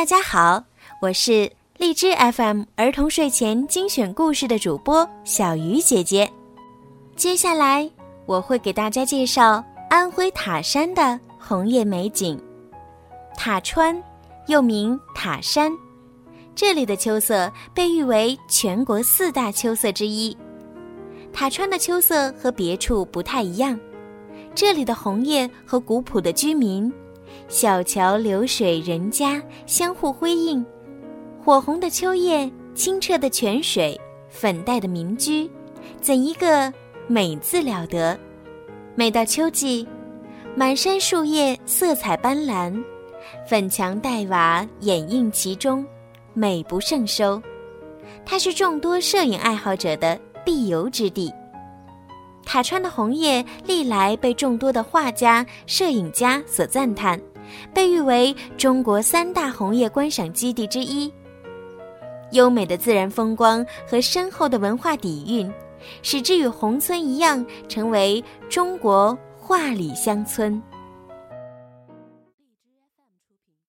大家好，我是荔枝 FM 儿童睡前精选故事的主播小鱼姐姐。接下来我会给大家介绍安徽塔山的红叶美景。塔川又名塔山，这里的秋色被誉为全国四大秋色之一。塔川的秋色和别处不太一样，这里的红叶和古朴的居民。小桥流水人家相互辉映，火红的秋叶，清澈的泉水，粉黛的民居，怎一个美字了得！每到秋季，满山树叶色彩斑斓，粉墙黛瓦掩映其中，美不胜收。它是众多摄影爱好者的必游之地。塔川的红叶历来被众多的画家、摄影家所赞叹。被誉为中国三大红叶观赏基地之一。优美的自然风光和深厚的文化底蕴，使之与宏村一样，成为中国画里乡村。